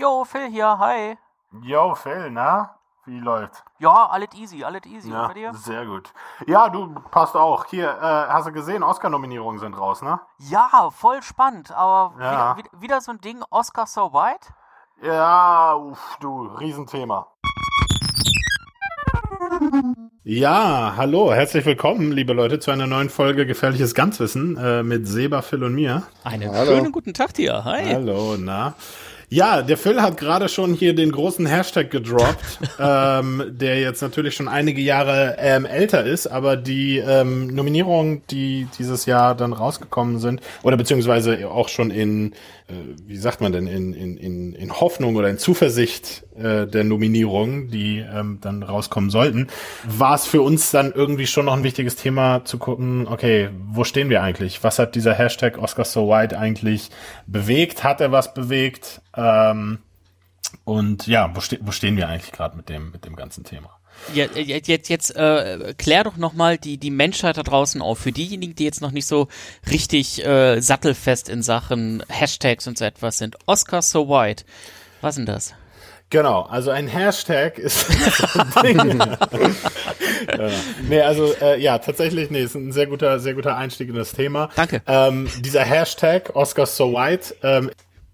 Jo, Phil hier, hi. Yo, Phil, na? Wie läuft's? Ja, alles easy, alles easy. Ja, Bei dir? sehr gut. Ja, du passt auch. Hier, äh, hast du gesehen, Oscar-Nominierungen sind raus, ne? Ja, voll spannend, aber Ja. wieder, wieder, wieder so ein Ding, Oscar so white? Ja, uff, du, Riesenthema. Ja, hallo, herzlich willkommen, liebe Leute, zu einer neuen Folge Gefährliches Ganzwissen äh, mit Seba, Phil und mir. Einen Hallo. schönen guten Tag dir, hi. Hallo, na. Ja, der Phil hat gerade schon hier den großen Hashtag gedroppt, ähm, der jetzt natürlich schon einige Jahre ähm, älter ist, aber die ähm, Nominierungen, die dieses Jahr dann rausgekommen sind, oder beziehungsweise auch schon in, äh, wie sagt man denn, in, in, in, in Hoffnung oder in Zuversicht äh, der Nominierungen, die ähm, dann rauskommen sollten, war es für uns dann irgendwie schon noch ein wichtiges Thema zu gucken, okay, wo stehen wir eigentlich? Was hat dieser Hashtag Oscar So White eigentlich bewegt? Hat er was bewegt? Ähm, und ja, wo, ste wo stehen wir eigentlich gerade mit dem, mit dem ganzen Thema? Jetzt, jetzt, jetzt, jetzt äh, klär doch nochmal die, die Menschheit da draußen auf. Für diejenigen, die jetzt noch nicht so richtig äh, sattelfest in Sachen Hashtags und so etwas sind. Oscar so white. Was denn das? Genau, also ein Hashtag ist ein Ding. ja. Nee, also äh, ja, tatsächlich, nee, ist ein sehr guter, sehr guter Einstieg in das Thema. Danke. Ähm, dieser Hashtag Oscar So White ähm,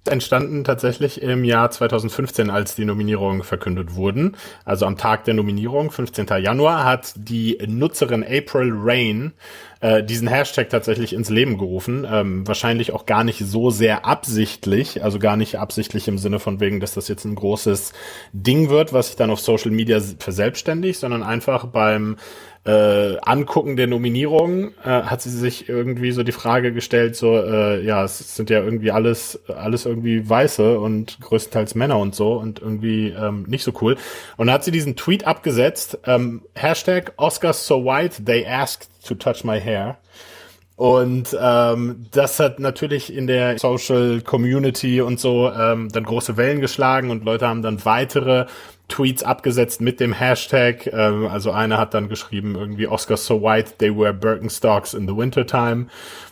entstanden tatsächlich im Jahr 2015, als die Nominierungen verkündet wurden. Also am Tag der Nominierung, 15. Januar, hat die Nutzerin April Rain äh, diesen Hashtag tatsächlich ins Leben gerufen. Ähm, wahrscheinlich auch gar nicht so sehr absichtlich, also gar nicht absichtlich im Sinne von wegen, dass das jetzt ein großes Ding wird, was sich dann auf Social Media verselbstständigt, sondern einfach beim äh, Angucken der Nominierungen äh, hat sie sich irgendwie so die Frage gestellt, so, äh, ja, es sind ja irgendwie alles, alles irgendwie Weiße und größtenteils Männer und so und irgendwie ähm, nicht so cool. Und dann hat sie diesen Tweet abgesetzt, ähm, Hashtag Oscars so white, they asked to touch my hair. Und ähm, das hat natürlich in der Social Community und so ähm, dann große Wellen geschlagen und Leute haben dann weitere Tweets abgesetzt mit dem Hashtag. Ähm, also einer hat dann geschrieben irgendwie Oscars so white, they wear Birkenstocks in the wintertime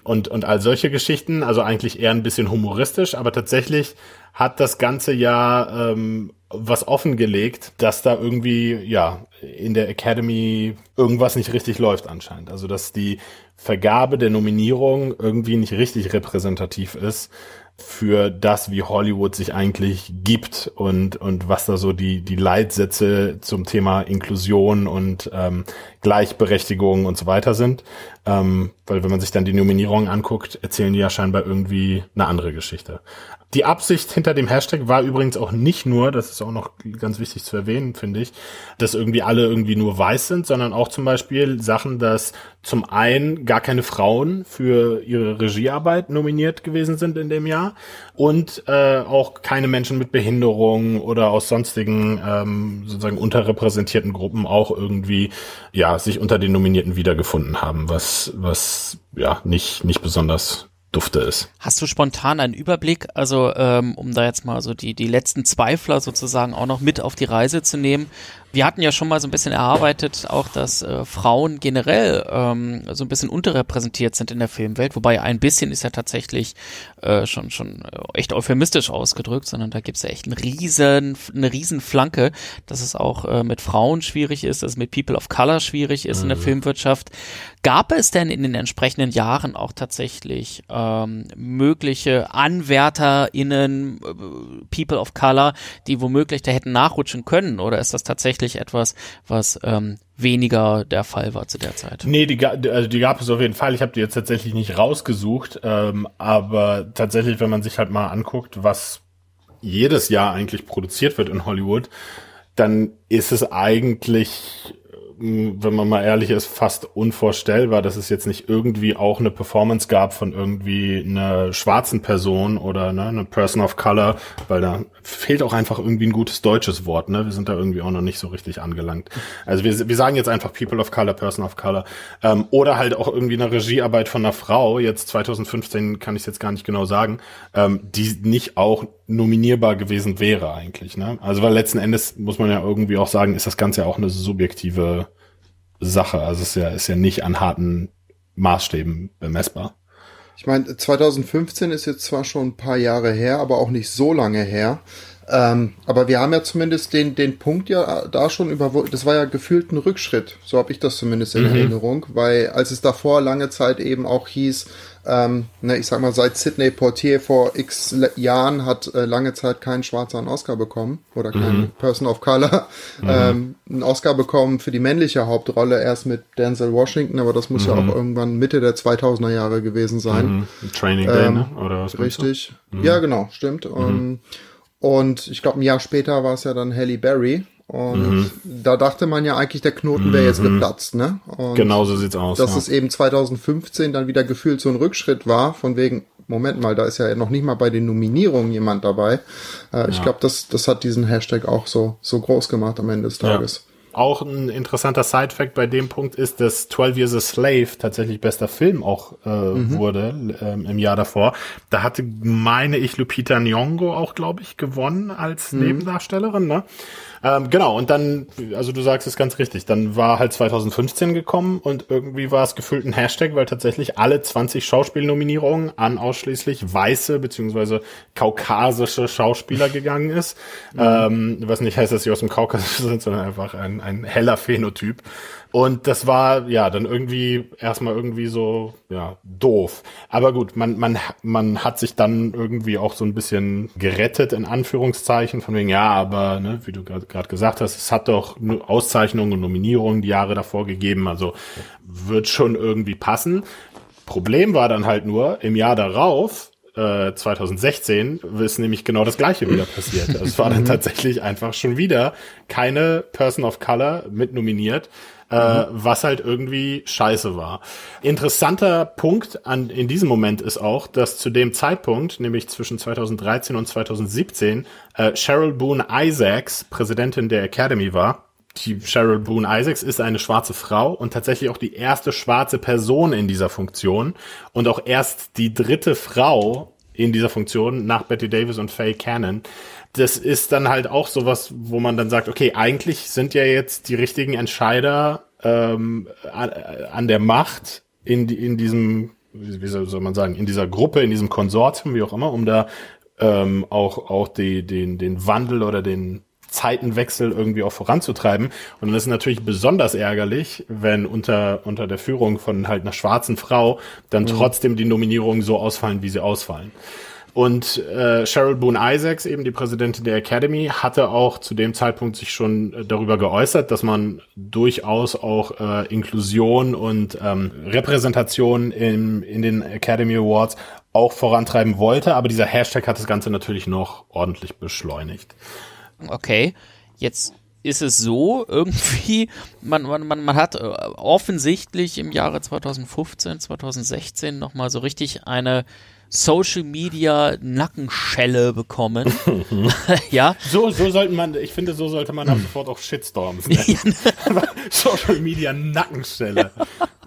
und und all solche Geschichten. Also eigentlich eher ein bisschen humoristisch, aber tatsächlich hat das ganze Jahr ähm, was offengelegt, dass da irgendwie ja in der Academy irgendwas nicht richtig läuft anscheinend. Also dass die Vergabe der Nominierung irgendwie nicht richtig repräsentativ ist für das, wie Hollywood sich eigentlich gibt und und was da so die die Leitsätze zum Thema Inklusion und ähm, Gleichberechtigung und so weiter sind. Ähm, weil wenn man sich dann die Nominierungen anguckt, erzählen die ja scheinbar irgendwie eine andere Geschichte. Die Absicht hinter dem Hashtag war übrigens auch nicht nur, das ist auch noch ganz wichtig zu erwähnen, finde ich, dass irgendwie alle irgendwie nur weiß sind, sondern auch zum Beispiel Sachen, dass zum einen gar keine Frauen für ihre Regiearbeit nominiert gewesen sind in dem Jahr und äh, auch keine Menschen mit Behinderung oder aus sonstigen ähm, sozusagen unterrepräsentierten Gruppen auch irgendwie ja sich unter den Nominierten wiedergefunden haben, was was ja nicht nicht besonders dufte ist. Hast du spontan einen Überblick, also ähm, um da jetzt mal so die, die letzten Zweifler sozusagen auch noch mit auf die Reise zu nehmen? Wir hatten ja schon mal so ein bisschen erarbeitet, auch dass äh, Frauen generell ähm, so ein bisschen unterrepräsentiert sind in der Filmwelt, wobei ein bisschen ist ja tatsächlich äh, schon schon äh, echt euphemistisch ausgedrückt, sondern da gibt's ja echt einen riesen, eine riesen Flanke, dass es auch äh, mit Frauen schwierig ist, dass es mit People of Color schwierig ist in der Filmwirtschaft. Gab es denn in den entsprechenden Jahren auch tatsächlich ähm, mögliche AnwärterInnen, äh, People of Color, die womöglich da hätten nachrutschen können? Oder ist das tatsächlich etwas, was ähm, weniger der Fall war zu der Zeit? Nee, die, also die gab es auf jeden Fall. Ich habe die jetzt tatsächlich nicht rausgesucht, ähm, aber tatsächlich, wenn man sich halt mal anguckt, was jedes Jahr eigentlich produziert wird in Hollywood, dann ist es eigentlich, wenn man mal ehrlich ist, fast unvorstellbar, dass es jetzt nicht irgendwie auch eine Performance gab von irgendwie einer schwarzen Person oder ne, eine Person of Color, weil da fehlt auch einfach irgendwie ein gutes deutsches Wort. Ne? Wir sind da irgendwie auch noch nicht so richtig angelangt. Also wir, wir sagen jetzt einfach People of Color, Person of Color ähm, oder halt auch irgendwie eine Regiearbeit von einer Frau. Jetzt 2015 kann ich es jetzt gar nicht genau sagen, ähm, die nicht auch nominierbar gewesen wäre eigentlich. Ne? Also weil letzten Endes muss man ja irgendwie auch sagen, ist das Ganze ja auch eine subjektive Sache. Also es ist ja, ist ja nicht an harten Maßstäben bemessbar. Ich meine, 2015 ist jetzt zwar schon ein paar Jahre her, aber auch nicht so lange her. Ähm, aber wir haben ja zumindest den, den Punkt ja da schon überwunden. Das war ja gefühlt ein Rückschritt. So habe ich das zumindest in mhm. Erinnerung, weil als es davor lange Zeit eben auch hieß, ähm, ne, ich sag mal, seit Sidney Portier vor x Jahren hat äh, lange Zeit kein Schwarzer einen Oscar bekommen oder kein mhm. Person of Color mhm. ähm, einen Oscar bekommen für die männliche Hauptrolle erst mit Denzel Washington, aber das muss mhm. ja auch irgendwann Mitte der 2000er Jahre gewesen sein. Mhm. Training Day, ähm, ne? oder was Richtig. Mhm. Ja, genau, stimmt. Um, mhm. und ich glaube, ein Jahr später war es ja dann Halle Berry, und mhm. da dachte man ja eigentlich, der Knoten wäre jetzt mhm. geplatzt, ne? Und genau so sieht's aus. Dass ja. es eben 2015 dann wieder gefühlt so ein Rückschritt war, von wegen, Moment mal, da ist ja noch nicht mal bei den Nominierungen jemand dabei. Äh, ja. Ich glaube, das, das hat diesen Hashtag auch so, so groß gemacht am Ende des Tages. Ja. Auch ein interessanter Side-Fact bei dem Punkt ist, dass 12 Years a Slave tatsächlich bester Film auch äh, mhm. wurde ähm, im Jahr davor. Da hatte, meine ich, Lupita Nyong'o auch, glaube ich, gewonnen als mhm. Nebendarstellerin. Ne? Ähm, genau, und dann, also du sagst es ganz richtig, dann war halt 2015 gekommen und irgendwie war es gefühlt ein Hashtag, weil tatsächlich alle 20 Schauspielnominierungen an ausschließlich weiße beziehungsweise kaukasische Schauspieler gegangen ist. Mhm. Ähm, was nicht heißt, dass sie aus dem Kaukasus sind, sondern einfach ein, ein heller Phänotyp. Und das war ja dann irgendwie erstmal irgendwie so ja doof. Aber gut, man man man hat sich dann irgendwie auch so ein bisschen gerettet in Anführungszeichen von wegen ja, aber ne, wie du gerade gesagt hast, es hat doch Auszeichnungen und Nominierungen die Jahre davor gegeben, also wird schon irgendwie passen. Problem war dann halt nur im Jahr darauf 2016 äh, ist nämlich genau das gleiche wieder passiert. Es war dann tatsächlich einfach schon wieder keine Person of Color mit nominiert äh, was halt irgendwie scheiße war. Interessanter Punkt an, in diesem Moment ist auch, dass zu dem Zeitpunkt, nämlich zwischen 2013 und 2017, äh, Cheryl Boone Isaacs Präsidentin der Academy war. Die Cheryl Boone Isaacs ist eine schwarze Frau und tatsächlich auch die erste schwarze Person in dieser Funktion und auch erst die dritte Frau in dieser Funktion nach Betty Davis und Faye Cannon das ist dann halt auch sowas, wo man dann sagt, okay, eigentlich sind ja jetzt die richtigen Entscheider ähm, an, an der Macht in, in diesem, wie soll man sagen, in dieser Gruppe, in diesem Konsortium, wie auch immer, um da ähm, auch, auch die, den, den Wandel oder den Zeitenwechsel irgendwie auch voranzutreiben. Und dann ist es natürlich besonders ärgerlich, wenn unter, unter der Führung von halt einer schwarzen Frau dann mhm. trotzdem die Nominierungen so ausfallen, wie sie ausfallen. Und äh, Cheryl Boone Isaacs, eben die Präsidentin der Academy, hatte auch zu dem Zeitpunkt sich schon äh, darüber geäußert, dass man durchaus auch äh, Inklusion und ähm, Repräsentation in, in den Academy Awards auch vorantreiben wollte. Aber dieser Hashtag hat das Ganze natürlich noch ordentlich beschleunigt. Okay, jetzt ist es so, irgendwie, man, man, man, man hat äh, offensichtlich im Jahre 2015, 2016 nochmal so richtig eine Social Media Nackenschelle bekommen. ja. So, so sollte man, ich finde, so sollte man ab sofort auch Shitstorms nennen. Social Media Nackenschelle.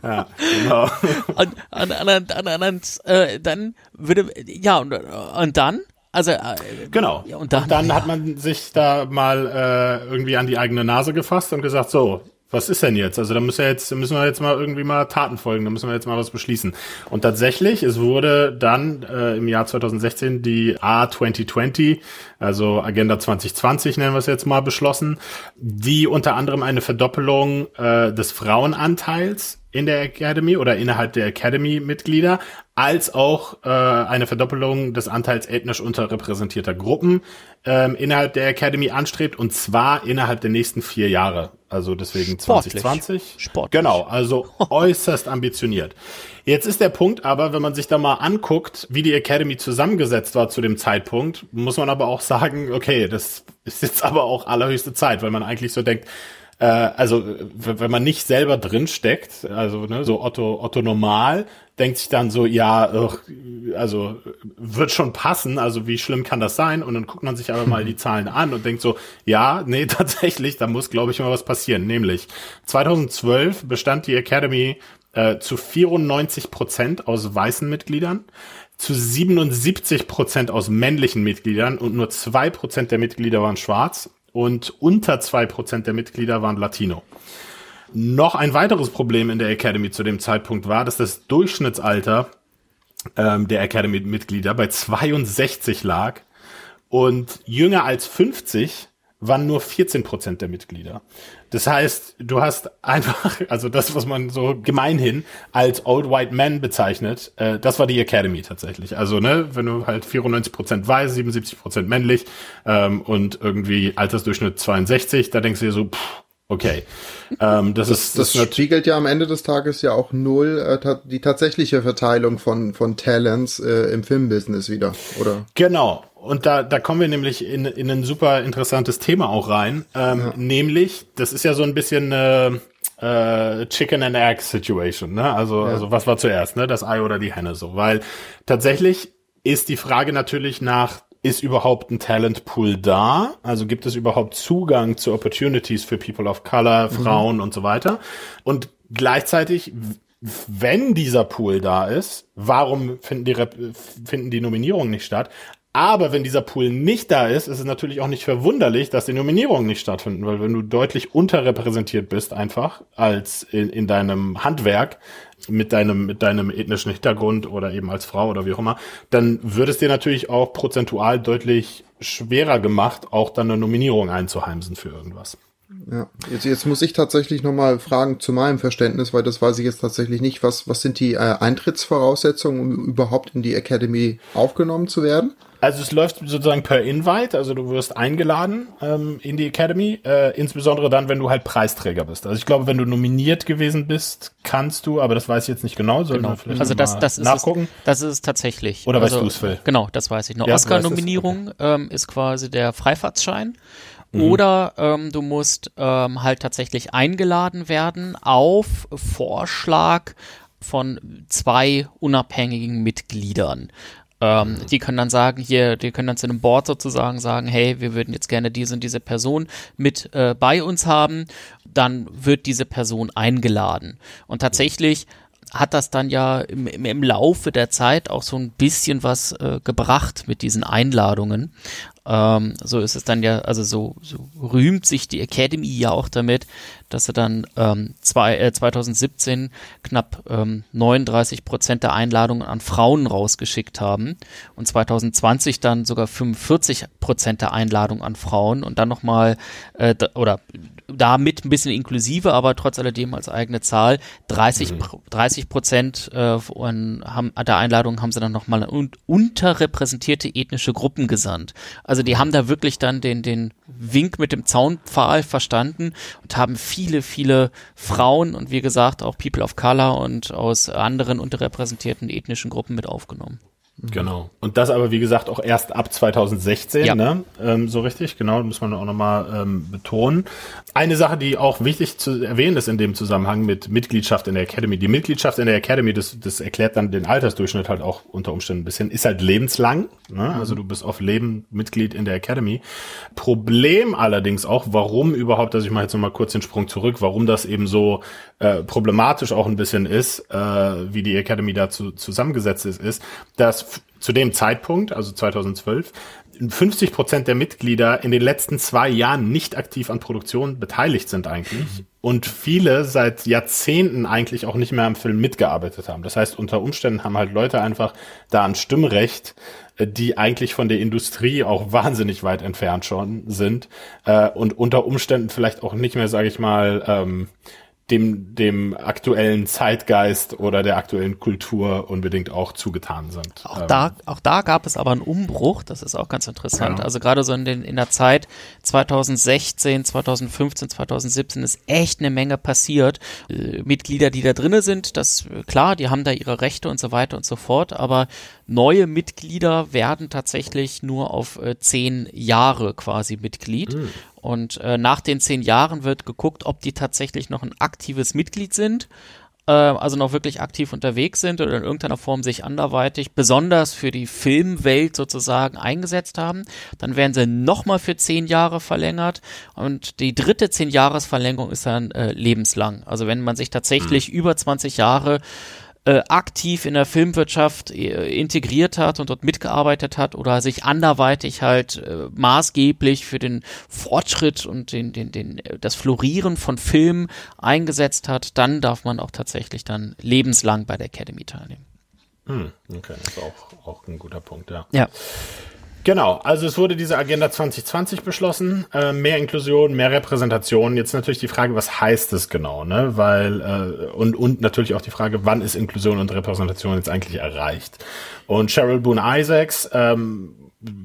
Ja, genau. Und, und, und, und, und äh, dann würde, ja, und, und dann? Also äh, genau. Ja, und dann, und dann ja. hat man sich da mal äh, irgendwie an die eigene Nase gefasst und gesagt, so, was ist denn jetzt? Also da müssen wir jetzt, müssen wir jetzt mal irgendwie mal Taten folgen, da müssen wir jetzt mal was beschließen. Und tatsächlich, es wurde dann äh, im Jahr 2016 die A2020, also Agenda 2020 nennen wir es jetzt mal, beschlossen, die unter anderem eine Verdoppelung äh, des Frauenanteils in der Academy oder innerhalb der Academy-Mitglieder, als auch äh, eine Verdoppelung des Anteils ethnisch unterrepräsentierter Gruppen ähm, innerhalb der Academy anstrebt und zwar innerhalb der nächsten vier Jahre. Also deswegen Sportlich. 2020. Sportlich. Genau, also äußerst ambitioniert. Jetzt ist der Punkt aber, wenn man sich da mal anguckt, wie die Academy zusammengesetzt war zu dem Zeitpunkt, muss man aber auch sagen, okay, das ist jetzt aber auch allerhöchste Zeit, weil man eigentlich so denkt, äh, also wenn man nicht selber drin steckt, also ne, so Otto Otto normal, denkt sich dann so, ja, also wird schon passen, also wie schlimm kann das sein? Und dann guckt man sich aber mal die Zahlen an und denkt so, ja, nee, tatsächlich, da muss, glaube ich, mal was passieren. Nämlich 2012 bestand die Academy äh, zu 94 Prozent aus weißen Mitgliedern zu 77 Prozent aus männlichen Mitgliedern und nur zwei Prozent der Mitglieder waren schwarz und unter zwei Prozent der Mitglieder waren Latino. Noch ein weiteres Problem in der Academy zu dem Zeitpunkt war, dass das Durchschnittsalter ähm, der Academy-Mitglieder bei 62 lag Und jünger als 50 waren nur 14 Prozent der Mitglieder. Das heißt, du hast einfach, also das, was man so gemeinhin als Old White Man bezeichnet, äh, das war die Academy tatsächlich. Also, ne, wenn du halt 94 Prozent weiß, 77 Prozent männlich ähm, und irgendwie Altersdurchschnitt 62, da denkst du dir so, pff, Okay. Ähm, das, das, ist, das, das spiegelt ja am Ende des Tages ja auch null äh, ta die tatsächliche Verteilung von, von Talents äh, im Filmbusiness wieder, oder? Genau. Und da, da kommen wir nämlich in, in ein super interessantes Thema auch rein. Ähm, ja. Nämlich, das ist ja so ein bisschen eine äh, Chicken and Egg Situation, ne? Also, ja. also was war zuerst, ne? Das Ei oder die Henne so. Weil tatsächlich ist die Frage natürlich nach ist überhaupt ein Talentpool da? Also gibt es überhaupt Zugang zu Opportunities für People of Color, mhm. Frauen mhm. und so weiter? Und gleichzeitig, wenn dieser Pool da ist, warum finden die, finden die Nominierungen nicht statt? Aber wenn dieser Pool nicht da ist, ist es natürlich auch nicht verwunderlich, dass die Nominierungen nicht stattfinden, weil wenn du deutlich unterrepräsentiert bist einfach als in, in deinem Handwerk mit deinem mit deinem ethnischen Hintergrund oder eben als Frau oder wie auch immer, dann würde es dir natürlich auch prozentual deutlich schwerer gemacht, auch dann eine Nominierung einzuheimsen für irgendwas. Ja, jetzt, jetzt muss ich tatsächlich nochmal fragen zu meinem Verständnis, weil das weiß ich jetzt tatsächlich nicht. Was, was sind die äh, Eintrittsvoraussetzungen, um überhaupt in die Academy aufgenommen zu werden? Also es läuft sozusagen per Invite, also du wirst eingeladen ähm, in die Academy, äh, insbesondere dann, wenn du halt Preisträger bist. Also ich glaube, wenn du nominiert gewesen bist, kannst du, aber das weiß ich jetzt nicht genau. genau. Also das, das ist nachgucken. Es, das ist es tatsächlich. Oder also, weißt du es, Phil? Genau, das weiß ich noch. Ja, Oscar-Nominierung okay. ähm, ist quasi der Freifahrtsschein. Mhm. Oder ähm, du musst ähm, halt tatsächlich eingeladen werden auf Vorschlag von zwei unabhängigen Mitgliedern. Ähm, die können dann sagen, hier, die können dann zu einem Board sozusagen sagen, hey, wir würden jetzt gerne diese und diese Person mit äh, bei uns haben. Dann wird diese Person eingeladen. Und tatsächlich hat das dann ja im, im, Laufe der Zeit auch so ein bisschen was äh, gebracht mit diesen Einladungen. Ähm, so ist es dann ja, also so, so rühmt sich die Academy ja auch damit, dass sie dann ähm, zwei, äh, 2017 knapp ähm, 39 Prozent der Einladungen an Frauen rausgeschickt haben und 2020 dann sogar 45 Prozent der Einladungen an Frauen und dann nochmal äh, oder damit ein bisschen inklusive, aber trotz alledem als eigene Zahl 30 mhm. 30 Prozent äh, von, haben, der Einladungen haben sie dann nochmal un unterrepräsentierte ethnische Gruppen gesandt. Also die haben da wirklich dann den den Wink mit dem Zaunpfahl verstanden und haben viele, viele Frauen und wie gesagt auch People of Color und aus anderen unterrepräsentierten ethnischen Gruppen mit aufgenommen. Mhm. Genau. Und das aber, wie gesagt, auch erst ab 2016, ja. ne? Ähm, so richtig, genau, muss man auch nochmal ähm, betonen. Eine Sache, die auch wichtig zu erwähnen ist in dem Zusammenhang mit Mitgliedschaft in der Academy. Die Mitgliedschaft in der Academy, das, das erklärt dann den Altersdurchschnitt halt auch unter Umständen ein bisschen, ist halt lebenslang. Ne? Mhm. Also du bist auf Leben Mitglied in der Academy. Problem allerdings auch, warum überhaupt, also ich mache jetzt nochmal kurz den Sprung zurück, warum das eben so äh, problematisch auch ein bisschen ist, äh, wie die Academy dazu zusammengesetzt ist, ist, dass zu dem Zeitpunkt, also 2012, 50 Prozent der Mitglieder in den letzten zwei Jahren nicht aktiv an Produktion beteiligt sind eigentlich und viele seit Jahrzehnten eigentlich auch nicht mehr am Film mitgearbeitet haben. Das heißt, unter Umständen haben halt Leute einfach da ein Stimmrecht, äh, die eigentlich von der Industrie auch wahnsinnig weit entfernt schon sind äh, und unter Umständen vielleicht auch nicht mehr, sage ich mal, ähm, dem, dem aktuellen Zeitgeist oder der aktuellen Kultur unbedingt auch zugetan sind. Auch, ähm. da, auch da gab es aber einen Umbruch, das ist auch ganz interessant. Ja. Also gerade so in, den, in der Zeit 2016, 2015, 2017 ist echt eine Menge passiert. Äh, Mitglieder, die da drinnen sind, das klar, die haben da ihre Rechte und so weiter und so fort, aber neue Mitglieder werden tatsächlich nur auf äh, zehn Jahre quasi Mitglied. Mhm. Und äh, nach den zehn Jahren wird geguckt, ob die tatsächlich noch ein aktives Mitglied sind, äh, also noch wirklich aktiv unterwegs sind oder in irgendeiner Form sich anderweitig besonders für die Filmwelt sozusagen eingesetzt haben. Dann werden sie nochmal für zehn Jahre verlängert und die dritte zehn Jahres Verlängerung ist dann äh, lebenslang. Also wenn man sich tatsächlich mhm. über 20 Jahre äh, aktiv in der Filmwirtschaft äh, integriert hat und dort mitgearbeitet hat oder sich anderweitig halt äh, maßgeblich für den Fortschritt und den, den, den, äh, das Florieren von Filmen eingesetzt hat, dann darf man auch tatsächlich dann lebenslang bei der Academy teilnehmen. Hm, okay, das ist auch, auch ein guter Punkt, ja. Ja. Genau, also es wurde diese Agenda 2020 beschlossen, äh, mehr Inklusion, mehr Repräsentation. Jetzt natürlich die Frage, was heißt es genau, ne? Weil äh, und und natürlich auch die Frage, wann ist Inklusion und Repräsentation jetzt eigentlich erreicht? Und Cheryl Boone Isaacs ähm,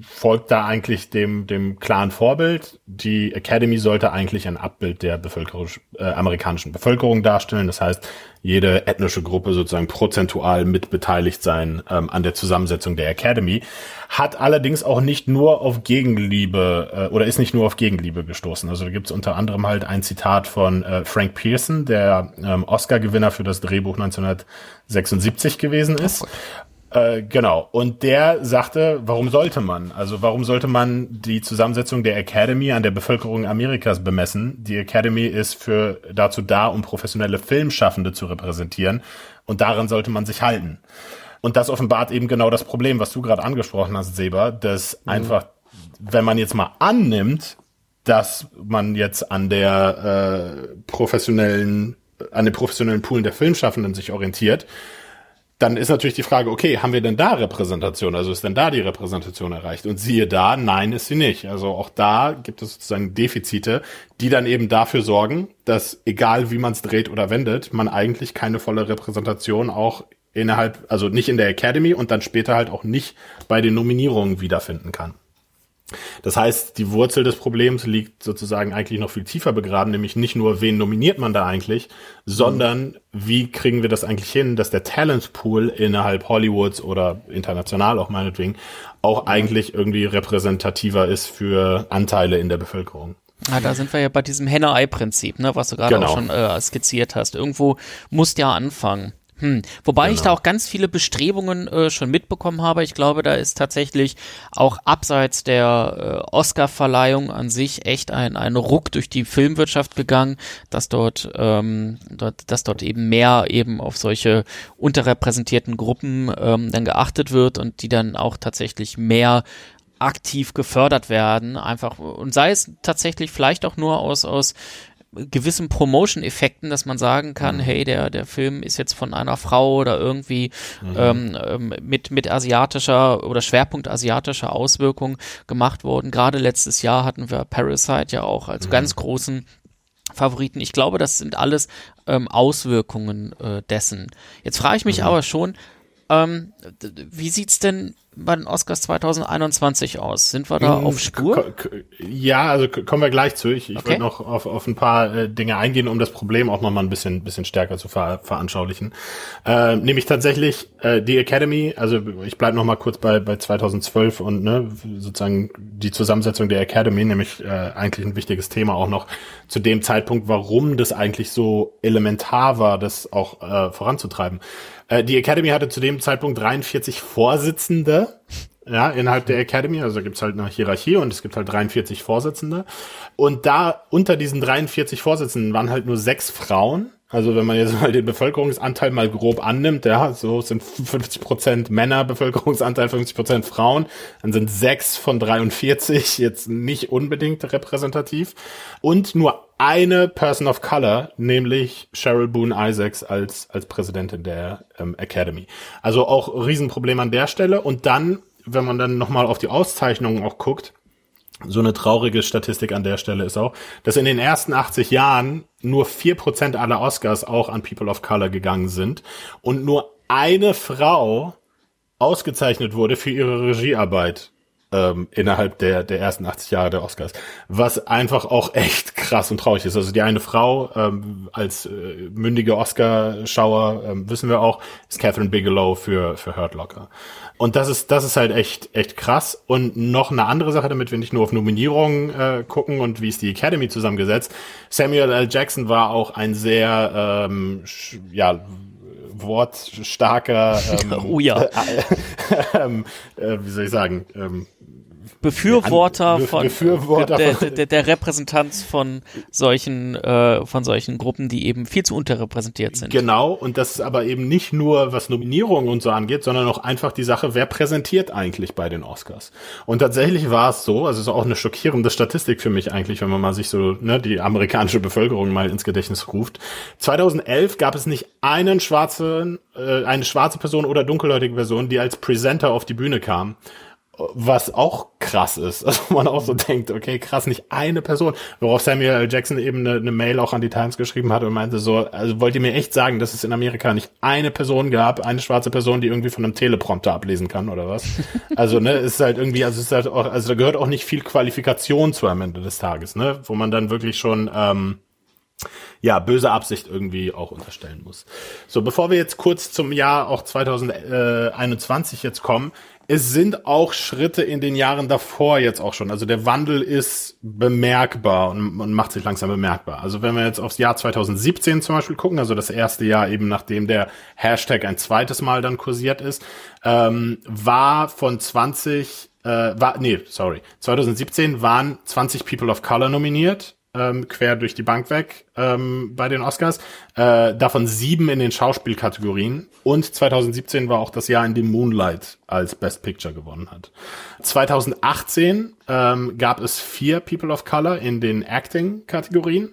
folgt da eigentlich dem, dem klaren Vorbild. Die Academy sollte eigentlich ein Abbild der Bevölkerung, äh, amerikanischen Bevölkerung darstellen. Das heißt, jede ethnische Gruppe sozusagen prozentual mitbeteiligt sein ähm, an der Zusammensetzung der Academy. Hat allerdings auch nicht nur auf Gegenliebe äh, oder ist nicht nur auf Gegenliebe gestoßen. Also da gibt es unter anderem halt ein Zitat von äh, Frank Pearson, der ähm, Oscar-Gewinner für das Drehbuch 1976 gewesen ist. Äh, genau. Und der sagte, warum sollte man? Also warum sollte man die Zusammensetzung der Academy an der Bevölkerung Amerikas bemessen? Die Academy ist für dazu da, um professionelle Filmschaffende zu repräsentieren. Und daran sollte man sich halten. Und das offenbart eben genau das Problem, was du gerade angesprochen hast, Seba, dass mhm. einfach, wenn man jetzt mal annimmt, dass man jetzt an der äh, professionellen, an den professionellen Poolen der Filmschaffenden sich orientiert, dann ist natürlich die Frage, okay, haben wir denn da Repräsentation? Also ist denn da die Repräsentation erreicht? Und siehe da, nein, ist sie nicht. Also auch da gibt es sozusagen Defizite, die dann eben dafür sorgen, dass egal wie man es dreht oder wendet, man eigentlich keine volle Repräsentation auch innerhalb, also nicht in der Academy und dann später halt auch nicht bei den Nominierungen wiederfinden kann. Das heißt, die Wurzel des Problems liegt sozusagen eigentlich noch viel tiefer begraben, nämlich nicht nur, wen nominiert man da eigentlich, sondern wie kriegen wir das eigentlich hin, dass der Talentpool innerhalb Hollywoods oder international auch meinetwegen auch eigentlich irgendwie repräsentativer ist für Anteile in der Bevölkerung. Ja, da sind wir ja bei diesem Henne-Ei-Prinzip, ne, was du gerade genau. auch schon äh, skizziert hast. Irgendwo musst ja anfangen. Hm. Wobei genau. ich da auch ganz viele Bestrebungen äh, schon mitbekommen habe. Ich glaube, da ist tatsächlich auch abseits der äh, Oscar-Verleihung an sich echt ein, ein Ruck durch die Filmwirtschaft gegangen, dass dort, ähm, dort, dass dort eben mehr eben auf solche unterrepräsentierten Gruppen ähm, dann geachtet wird und die dann auch tatsächlich mehr aktiv gefördert werden, einfach und sei es tatsächlich vielleicht auch nur aus aus gewissen Promotion-Effekten, dass man sagen kann, mhm. hey, der, der Film ist jetzt von einer Frau oder irgendwie mhm. ähm, ähm mit, mit asiatischer oder Schwerpunkt asiatischer Auswirkung gemacht worden. Gerade letztes Jahr hatten wir Parasite ja auch als mhm. ganz großen Favoriten. Ich glaube, das sind alles ähm, Auswirkungen äh, dessen. Jetzt frage ich mich mhm. aber schon, ähm, wie sieht's denn bei den Oscars 2021 aus? Sind wir da hm, auf Spur? Ja, also kommen wir gleich zu. Ich, ich okay. will noch auf, auf ein paar äh, Dinge eingehen, um das Problem auch nochmal ein bisschen, bisschen stärker zu ver, veranschaulichen. Äh, nämlich tatsächlich äh, die Academy, also ich bleibe nochmal kurz bei, bei 2012 und ne, sozusagen die Zusammensetzung der Academy, nämlich äh, eigentlich ein wichtiges Thema auch noch zu dem Zeitpunkt, warum das eigentlich so elementar war, das auch äh, voranzutreiben. Äh, die Academy hatte zu dem Zeitpunkt 43 Vorsitzende ja, innerhalb der Academy, also gibt's halt eine Hierarchie und es gibt halt 43 Vorsitzende. Und da unter diesen 43 Vorsitzenden waren halt nur sechs Frauen. Also wenn man jetzt mal den Bevölkerungsanteil mal grob annimmt, ja, so sind 50 Prozent Männer, Bevölkerungsanteil 50 Prozent Frauen, dann sind sechs von 43 jetzt nicht unbedingt repräsentativ. Und nur eine Person of Color, nämlich Cheryl Boone Isaacs als, als Präsidentin der ähm, Academy. Also auch Riesenproblem an der Stelle. Und dann, wenn man dann nochmal auf die Auszeichnungen auch guckt, so eine traurige Statistik an der Stelle ist auch, dass in den ersten 80 Jahren nur vier Prozent aller Oscars auch an People of Color gegangen sind und nur eine Frau ausgezeichnet wurde für ihre Regiearbeit ähm, innerhalb der, der ersten 80 Jahre der Oscars. Was einfach auch echt krass und traurig ist. Also die eine Frau ähm, als äh, mündige Oscar-Schauer, ähm, wissen wir auch, ist Catherine Bigelow für, für Hurt Locker. Und das ist, das ist halt echt, echt krass. Und noch eine andere Sache, damit wir nicht nur auf Nominierungen äh, gucken und wie ist die Academy zusammengesetzt. Samuel L. Jackson war auch ein sehr, ähm, ja, wortstarker, ähm, oh ja. äh, äh, wie soll ich sagen, ähm, Befürworter Be von Befürworter der, der, der Repräsentanz von solchen äh, von solchen Gruppen, die eben viel zu unterrepräsentiert sind. Genau, und das ist aber eben nicht nur was Nominierungen und so angeht, sondern auch einfach die Sache, wer präsentiert eigentlich bei den Oscars. Und tatsächlich war es so, also es ist auch eine schockierende Statistik für mich eigentlich, wenn man mal sich so ne, die amerikanische Bevölkerung mal ins Gedächtnis ruft. 2011 gab es nicht einen schwarzen, äh, eine schwarze Person oder dunkelhäutige Person, die als Presenter auf die Bühne kam was auch krass ist. Also man auch so denkt, okay, krass, nicht eine Person. Worauf Samuel L. Jackson eben eine, eine, Mail auch an die Times geschrieben hat und meinte so, also wollt ihr mir echt sagen, dass es in Amerika nicht eine Person gab, eine schwarze Person, die irgendwie von einem Teleprompter ablesen kann oder was? Also, ne, ist halt irgendwie, also es ist halt auch, also da gehört auch nicht viel Qualifikation zu am Ende des Tages, ne? Wo man dann wirklich schon, ähm, ja, böse Absicht irgendwie auch unterstellen muss. So, bevor wir jetzt kurz zum Jahr auch 2021 jetzt kommen, es sind auch Schritte in den Jahren davor jetzt auch schon. Also der Wandel ist bemerkbar und, und, macht sich langsam bemerkbar. Also wenn wir jetzt aufs Jahr 2017 zum Beispiel gucken, also das erste Jahr eben nachdem der Hashtag ein zweites Mal dann kursiert ist, ähm, war von 20, äh, war, nee, sorry, 2017 waren 20 People of Color nominiert ähm, quer durch die Bank weg ähm, bei den Oscars. Äh, davon sieben in den Schauspielkategorien. Und 2017 war auch das Jahr, in dem Moonlight als Best Picture gewonnen hat. 2018 ähm, gab es vier People of Color in den Acting-Kategorien.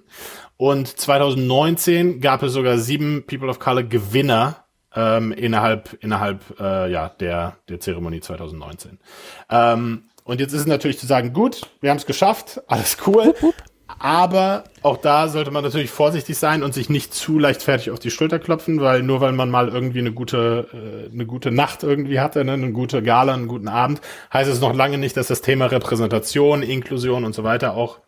Und 2019 gab es sogar sieben People of Color Gewinner ähm, innerhalb innerhalb äh, ja der der Zeremonie 2019. Ähm, und jetzt ist es natürlich zu sagen, gut, wir haben es geschafft, alles cool. Aber auch da sollte man natürlich vorsichtig sein und sich nicht zu leichtfertig auf die Schulter klopfen, weil nur weil man mal irgendwie eine gute, äh, eine gute Nacht irgendwie hatte, ne, eine gute Gala, einen guten Abend, heißt es noch lange nicht, dass das Thema Repräsentation, Inklusion und so weiter auch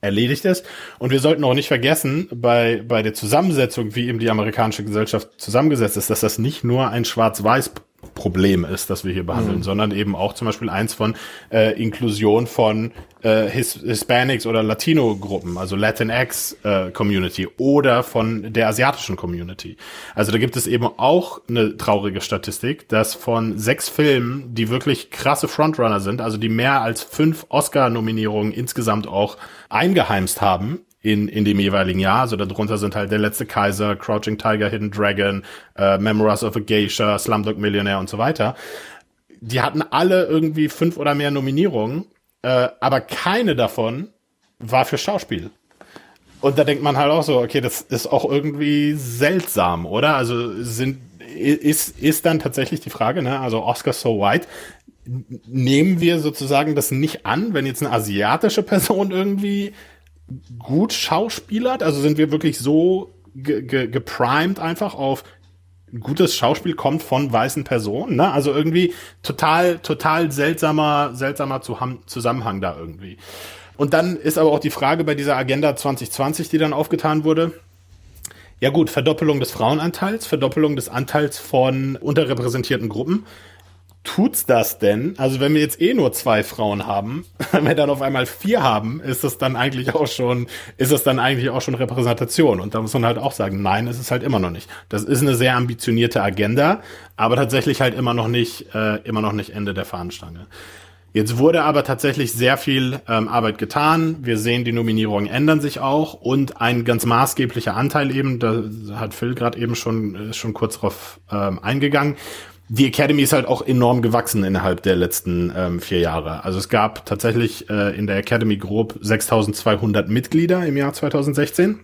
erledigt ist. Und wir sollten auch nicht vergessen, bei, bei der Zusammensetzung, wie eben die amerikanische Gesellschaft zusammengesetzt ist, dass das nicht nur ein schwarz-weiß Problem ist, das wir hier behandeln, mhm. sondern eben auch zum Beispiel eins von äh, Inklusion von äh, His Hispanics oder Latino-Gruppen, also Latinx äh, Community oder von der asiatischen Community. Also da gibt es eben auch eine traurige Statistik, dass von sechs Filmen, die wirklich krasse Frontrunner sind, also die mehr als fünf Oscar-Nominierungen insgesamt auch eingeheimst haben, in, in dem jeweiligen Jahr. Also darunter sind halt Der letzte Kaiser, Crouching Tiger, Hidden Dragon, äh, Memoirs of a Geisha, Slumdog Millionaire und so weiter. Die hatten alle irgendwie fünf oder mehr Nominierungen, äh, aber keine davon war für Schauspiel. Und da denkt man halt auch so, okay, das ist auch irgendwie seltsam, oder? Also sind ist ist dann tatsächlich die Frage, ne? Also Oscar so white, nehmen wir sozusagen das nicht an, wenn jetzt eine asiatische Person irgendwie gut schauspielert? Also sind wir wirklich so ge ge geprimed einfach auf gutes Schauspiel kommt von weißen Personen, ne? Also irgendwie total, total seltsamer, seltsamer Zusammenhang da irgendwie. Und dann ist aber auch die Frage bei dieser Agenda 2020, die dann aufgetan wurde. Ja gut, Verdoppelung des Frauenanteils, Verdoppelung des Anteils von unterrepräsentierten Gruppen tut's das denn? Also wenn wir jetzt eh nur zwei Frauen haben, wenn wir dann auf einmal vier haben, ist das dann eigentlich auch schon, ist das dann eigentlich auch schon Repräsentation? Und da muss man halt auch sagen, nein, ist es halt immer noch nicht. Das ist eine sehr ambitionierte Agenda, aber tatsächlich halt immer noch nicht, äh, immer noch nicht Ende der Fahnenstange. Jetzt wurde aber tatsächlich sehr viel ähm, Arbeit getan. Wir sehen, die Nominierungen ändern sich auch und ein ganz maßgeblicher Anteil eben, da hat Phil gerade eben schon, schon kurz drauf ähm, eingegangen, die Academy ist halt auch enorm gewachsen innerhalb der letzten ähm, vier Jahre. Also es gab tatsächlich äh, in der Academy grob 6.200 Mitglieder im Jahr 2016.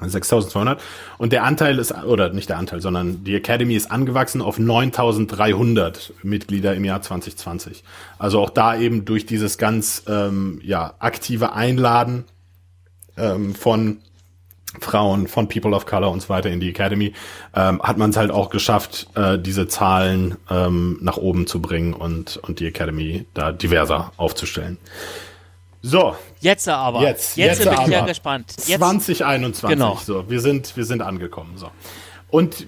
6200 und der Anteil ist oder nicht der Anteil, sondern die Academy ist angewachsen auf 9300 Mitglieder im Jahr 2020. Also auch da eben durch dieses ganz ähm, ja aktive Einladen ähm, von Frauen, von People of Color und so weiter in die Academy, ähm, hat man es halt auch geschafft, äh, diese Zahlen ähm, nach oben zu bringen und, und die Academy da diverser aufzustellen. So. Jetzt aber. Jetzt, jetzt, jetzt bin ich ja gespannt. Jetzt, 2021. Genau. So, wir sind, wir sind angekommen. So. Und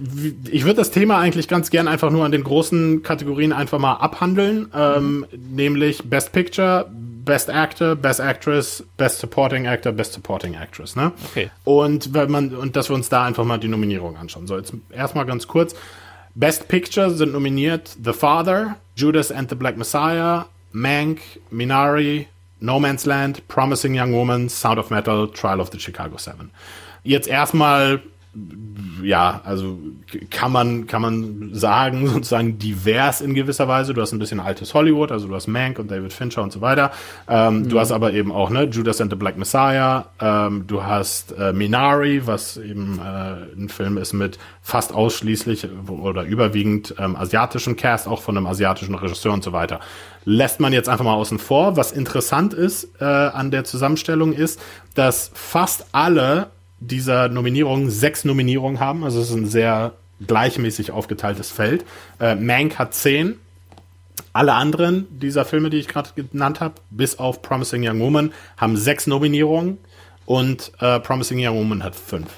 ich würde das Thema eigentlich ganz gern einfach nur an den großen Kategorien einfach mal abhandeln, ähm, nämlich Best Picture, Best Actor, Best Actress, Best Supporting Actor, Best Supporting Actress, ne? Okay. Und wenn man und dass wir uns da einfach mal die Nominierung anschauen. So, jetzt erstmal ganz kurz. Best Picture sind nominiert The Father, Judas and the Black Messiah, Mank, Minari, No Man's Land, Promising Young Woman, Sound of Metal, Trial of the Chicago Seven. Jetzt erstmal ja, also kann man, kann man sagen, sozusagen divers in gewisser Weise. Du hast ein bisschen altes Hollywood, also du hast Mank und David Fincher und so weiter. Ähm, mhm. Du hast aber eben auch ne, Judas and the Black Messiah. Ähm, du hast äh, Minari, was eben äh, ein Film ist mit fast ausschließlich oder überwiegend ähm, asiatischen Cast, auch von einem asiatischen Regisseur und so weiter. Lässt man jetzt einfach mal außen vor. Was interessant ist äh, an der Zusammenstellung ist, dass fast alle dieser Nominierungen sechs Nominierungen haben. Also es ist ein sehr gleichmäßig aufgeteiltes Feld. Äh, Mank hat zehn. Alle anderen dieser Filme, die ich gerade genannt habe, bis auf Promising Young Woman, haben sechs Nominierungen und äh, Promising Young Woman hat fünf.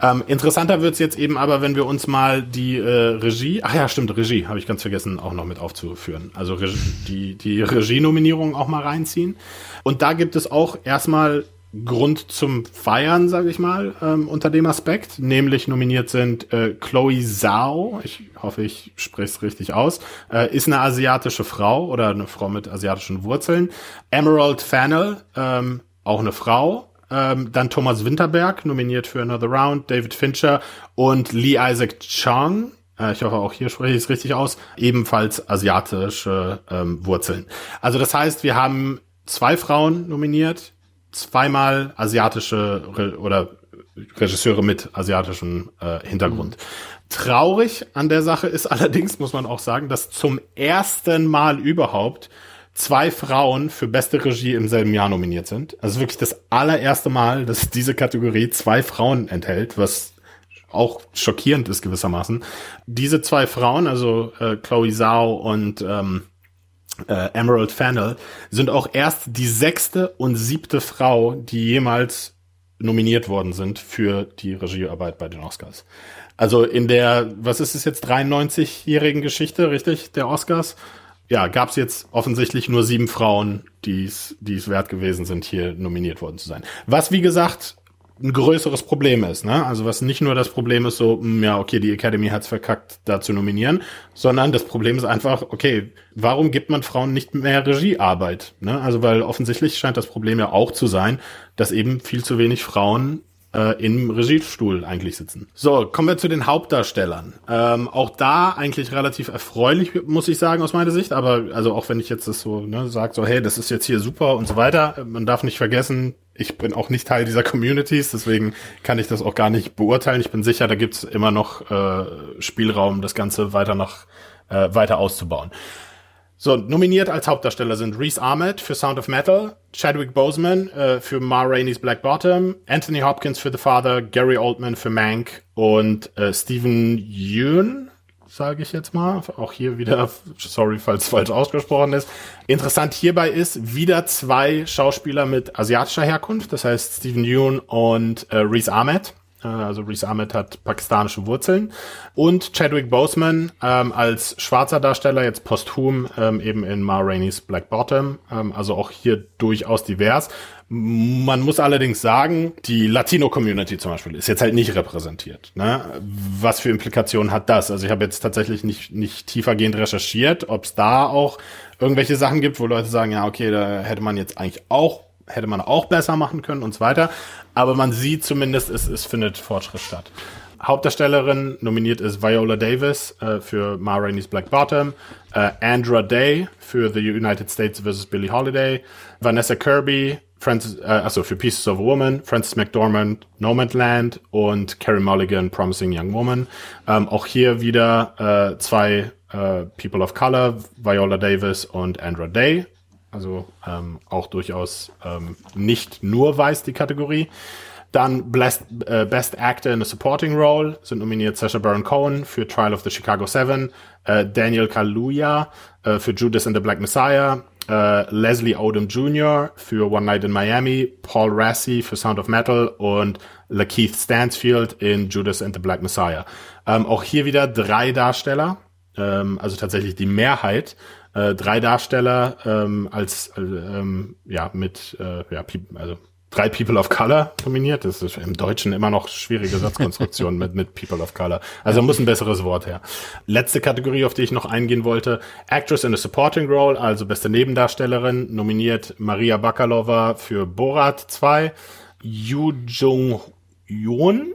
Ähm, interessanter wird's jetzt eben aber, wenn wir uns mal die äh, Regie, ach ja, stimmt, Regie, habe ich ganz vergessen, auch noch mit aufzuführen. Also Regie, die, die Regie-Nominierung auch mal reinziehen. Und da gibt es auch erstmal Grund zum Feiern, sage ich mal, ähm, unter dem Aspekt. Nämlich nominiert sind äh, Chloe Zhao, ich hoffe, ich spreche es richtig aus, äh, ist eine asiatische Frau oder eine Frau mit asiatischen Wurzeln. Emerald Fennel, ähm, auch eine Frau. Ähm, dann Thomas Winterberg, nominiert für Another Round, David Fincher und Lee Isaac Chung, äh, ich hoffe, auch hier spreche ich es richtig aus, ebenfalls asiatische ähm, Wurzeln. Also das heißt, wir haben zwei Frauen nominiert, zweimal asiatische Re oder Regisseure mit asiatischem äh, Hintergrund. Mhm. Traurig an der Sache ist allerdings, muss man auch sagen, dass zum ersten Mal überhaupt zwei Frauen für beste Regie im selben Jahr nominiert sind. Also wirklich das allererste Mal, dass diese Kategorie zwei Frauen enthält, was auch schockierend ist gewissermaßen. Diese zwei Frauen, also äh, Chloe Zhao und ähm, äh, Emerald Fennel, sind auch erst die sechste und siebte Frau, die jemals nominiert worden sind für die Regiearbeit bei den Oscars. Also in der, was ist es jetzt, 93-jährigen Geschichte, richtig, der Oscars, ja, gab es jetzt offensichtlich nur sieben Frauen, die es wert gewesen sind, hier nominiert worden zu sein. Was, wie gesagt, ein größeres Problem ist. Ne? Also was nicht nur das Problem ist, so, mh, hm, ja, okay, die Academy hat's verkackt, da zu nominieren, sondern das Problem ist einfach, okay, warum gibt man Frauen nicht mehr Regiearbeit? Ne? Also weil offensichtlich scheint das Problem ja auch zu sein, dass eben viel zu wenig Frauen äh, im Regiestuhl eigentlich sitzen. So, kommen wir zu den Hauptdarstellern. Ähm, auch da eigentlich relativ erfreulich, muss ich sagen, aus meiner Sicht. Aber also auch wenn ich jetzt das so ne, sage, so hey, das ist jetzt hier super und so weiter, man darf nicht vergessen, ich bin auch nicht Teil dieser Communities, deswegen kann ich das auch gar nicht beurteilen. Ich bin sicher, da gibt's immer noch äh, Spielraum, das Ganze weiter nach äh, weiter auszubauen. So, nominiert als Hauptdarsteller sind Reese Ahmed für Sound of Metal, Chadwick Boseman äh, für Ma Rainey's Black Bottom, Anthony Hopkins für The Father, Gary Oldman für Mank und äh, Stephen Yeun, sage ich jetzt mal. Auch hier wieder, sorry, falls falsch ausgesprochen ist. Interessant hierbei ist wieder zwei Schauspieler mit asiatischer Herkunft, das heißt Stephen Yeun und äh, Reese Ahmed. Äh, also Reese Ahmed hat pakistanische Wurzeln. Und Chadwick Boseman ähm, als schwarzer Darsteller, jetzt posthum, ähm, eben in Ma Rainey's Black Bottom. Ähm, also auch hier durchaus divers. Man muss allerdings sagen, die Latino-Community zum Beispiel ist jetzt halt nicht repräsentiert. Ne? Was für Implikationen hat das? Also ich habe jetzt tatsächlich nicht, nicht tiefergehend recherchiert, ob es da auch irgendwelche Sachen gibt, wo Leute sagen, ja, okay, da hätte man jetzt eigentlich auch hätte man auch besser machen können und so weiter. Aber man sieht zumindest, es, es findet Fortschritt statt. Hauptdarstellerin nominiert ist Viola Davis äh, für Ma Rainey's Black Bottom, äh, Andra Day für The United States vs. Billie Holiday, Vanessa Kirby, Francis, äh, also für Pieces of a Woman, Francis McDormand, Nomadland und Carrie Mulligan, Promising Young Woman. Ähm, auch hier wieder äh, zwei äh, People of Color, Viola Davis und Andra Day. Also ähm, auch durchaus ähm, nicht nur weiß die Kategorie. Dann Best, äh, Best Actor in a Supporting Role sind nominiert Sacha Baron Cohen für Trial of the Chicago Seven, äh, Daniel Kaluuya äh, für Judas and the Black Messiah, äh, Leslie Odom Jr. für One Night in Miami, Paul Rassi für Sound of Metal und Lakeith Stansfield in Judas and the Black Messiah. Ähm, auch hier wieder drei Darsteller, ähm, also tatsächlich die Mehrheit äh, drei Darsteller ähm, als äh, ähm, ja mit äh, ja also drei People of Color nominiert. Das ist im Deutschen immer noch schwierige Satzkonstruktion mit mit People of Color. Also muss ein besseres Wort her. Letzte Kategorie, auf die ich noch eingehen wollte: Actress in a Supporting Role, also beste Nebendarstellerin, nominiert Maria Bakalova für Borat 2, Yu Jung Yoon,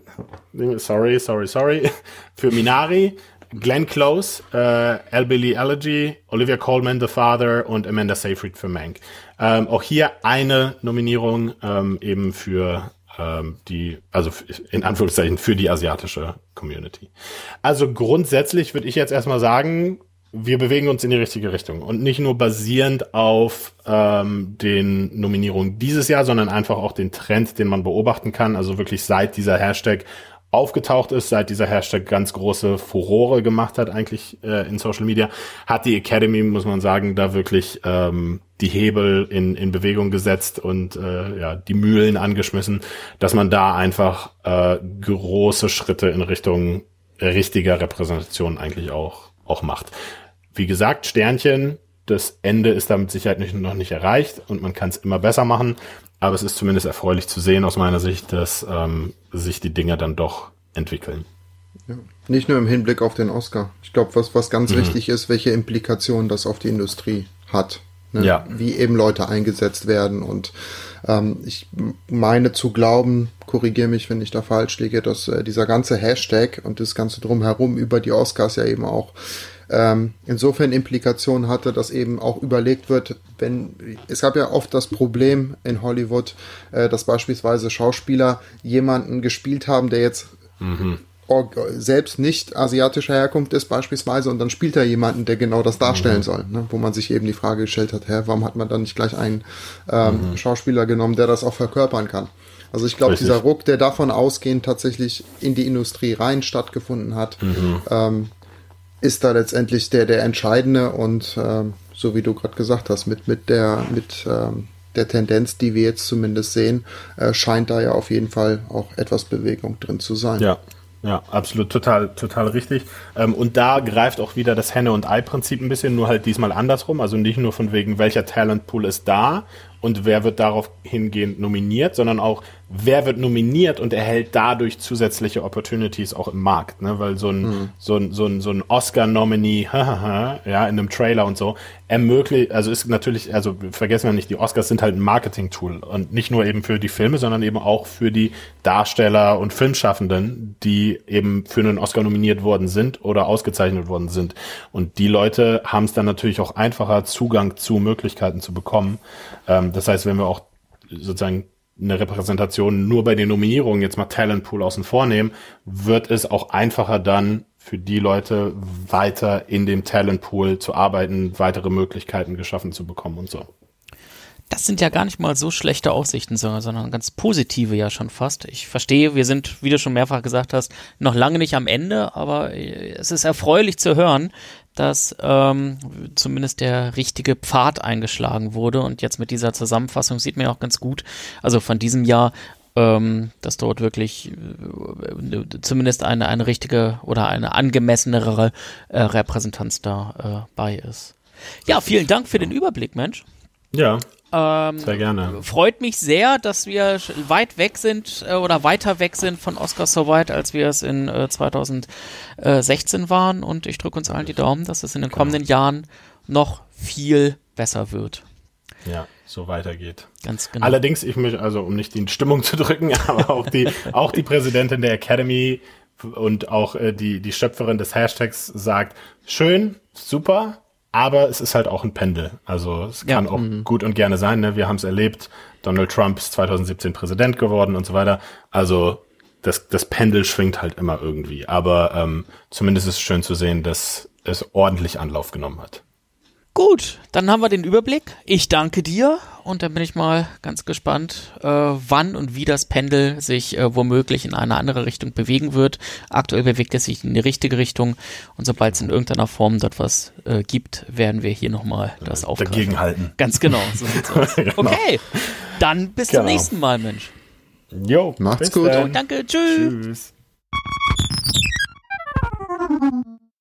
sorry, sorry, sorry, für Minari, Glenn Close, äh, L. Billy Elegy, Olivia Colman, The Father und Amanda Seyfried für Mank. Ähm, auch hier eine Nominierung ähm, eben für ähm, die, also in Anführungszeichen für die asiatische Community. Also grundsätzlich würde ich jetzt erstmal sagen, wir bewegen uns in die richtige Richtung und nicht nur basierend auf ähm, den Nominierungen dieses Jahr, sondern einfach auch den Trend, den man beobachten kann. Also wirklich seit dieser Hashtag aufgetaucht ist, seit dieser Hashtag ganz große Furore gemacht hat eigentlich äh, in Social Media, hat die Academy, muss man sagen, da wirklich ähm, die Hebel in, in Bewegung gesetzt und äh, ja, die Mühlen angeschmissen, dass man da einfach äh, große Schritte in Richtung richtiger Repräsentation eigentlich auch, auch macht. Wie gesagt, Sternchen, das Ende ist damit Sicherheit nicht, noch nicht erreicht und man kann es immer besser machen, aber es ist zumindest erfreulich zu sehen aus meiner Sicht, dass ähm, sich die Dinge dann doch entwickeln. Ja. Nicht nur im Hinblick auf den Oscar. Ich glaube, was, was ganz mhm. wichtig ist, welche Implikationen das auf die Industrie hat. Ne? Ja. Wie eben Leute eingesetzt werden. Und ähm, ich meine zu glauben, korrigiere mich, wenn ich da falsch liege, dass äh, dieser ganze Hashtag und das ganze drumherum über die Oscars ja eben auch ähm, insofern Implikationen hatte, dass eben auch überlegt wird, wenn es gab ja oft das Problem in Hollywood, äh, dass beispielsweise Schauspieler jemanden gespielt haben, der jetzt mhm. selbst nicht asiatischer Herkunft ist beispielsweise und dann spielt er jemanden, der genau das darstellen mhm. soll, ne? wo man sich eben die Frage gestellt hat, hä, warum hat man dann nicht gleich einen ähm, mhm. Schauspieler genommen, der das auch verkörpern kann? Also ich glaube, dieser Ruck, der davon ausgehend tatsächlich in die Industrie rein stattgefunden hat, mhm. ähm, ist da letztendlich der, der entscheidende und ähm, so wie du gerade gesagt hast, mit, mit der, mit ähm, der Tendenz, die wir jetzt zumindest sehen, äh, scheint da ja auf jeden Fall auch etwas Bewegung drin zu sein. Ja, ja, absolut, total, total richtig. Ähm, und da greift auch wieder das Henne- und Ei-Prinzip ein bisschen, nur halt diesmal andersrum. Also nicht nur von wegen, welcher Talentpool ist da und wer wird darauf hingehend nominiert, sondern auch, wer wird nominiert und erhält dadurch zusätzliche Opportunities auch im Markt, ne? Weil so ein, mhm. so ein, so ein, so ein Oscar-Nominee, ja, in einem Trailer und so, ermöglicht, also ist natürlich, also vergessen wir nicht, die Oscars sind halt ein Marketing-Tool und nicht nur eben für die Filme, sondern eben auch für die Darsteller und Filmschaffenden, die eben für einen Oscar nominiert worden sind oder ausgezeichnet worden sind. Und die Leute haben es dann natürlich auch einfacher, Zugang zu Möglichkeiten zu bekommen. Ähm, das heißt, wenn wir auch sozusagen eine Repräsentation nur bei den Nominierungen jetzt mal Talentpool außen vor nehmen, wird es auch einfacher dann für die Leute weiter in dem Talentpool zu arbeiten, weitere Möglichkeiten geschaffen zu bekommen und so. Das sind ja gar nicht mal so schlechte Aussichten, sondern ganz positive ja schon fast. Ich verstehe, wir sind, wie du schon mehrfach gesagt hast, noch lange nicht am Ende, aber es ist erfreulich zu hören, dass ähm, zumindest der richtige Pfad eingeschlagen wurde. Und jetzt mit dieser Zusammenfassung sieht man ja auch ganz gut, also von diesem Jahr, ähm, dass dort wirklich äh, zumindest eine, eine richtige oder eine angemessenere äh, Repräsentanz da äh, ist. Ja, vielen Dank für den Überblick, Mensch. Ja. Ähm, Sehr gerne. Freut mich sehr, dass wir weit weg sind äh, oder weiter weg sind von Oscar so weit, als wir es in äh, 2016 waren. Und ich drücke uns allen die Daumen, dass es in den genau. kommenden Jahren noch viel besser wird. Ja, so weitergeht. Ganz genau. Allerdings, ich möchte, also um nicht die Stimmung zu drücken, aber auch die, auch die Präsidentin der Academy und auch äh, die, die Schöpferin des Hashtags sagt, schön, super, aber es ist halt auch ein Pendel. Also es kann ja, auch mh. gut und gerne sein. Ne? Wir haben es erlebt. Donald Trump ist 2017 Präsident geworden und so weiter. Also das, das Pendel schwingt halt immer irgendwie. Aber ähm, zumindest ist es schön zu sehen, dass es ordentlich Anlauf genommen hat. Gut, dann haben wir den Überblick. Ich danke dir und dann bin ich mal ganz gespannt, äh, wann und wie das Pendel sich äh, womöglich in eine andere Richtung bewegen wird. Aktuell bewegt es sich in die richtige Richtung und sobald es in irgendeiner Form dort was äh, gibt, werden wir hier nochmal das aufgreifen. Dagegenhalten. Ganz genau, so sieht's aus. genau. Okay, dann bis genau. zum nächsten Mal, Mensch. Jo, macht's gut. Dann. Danke, tschüss. Tschüss.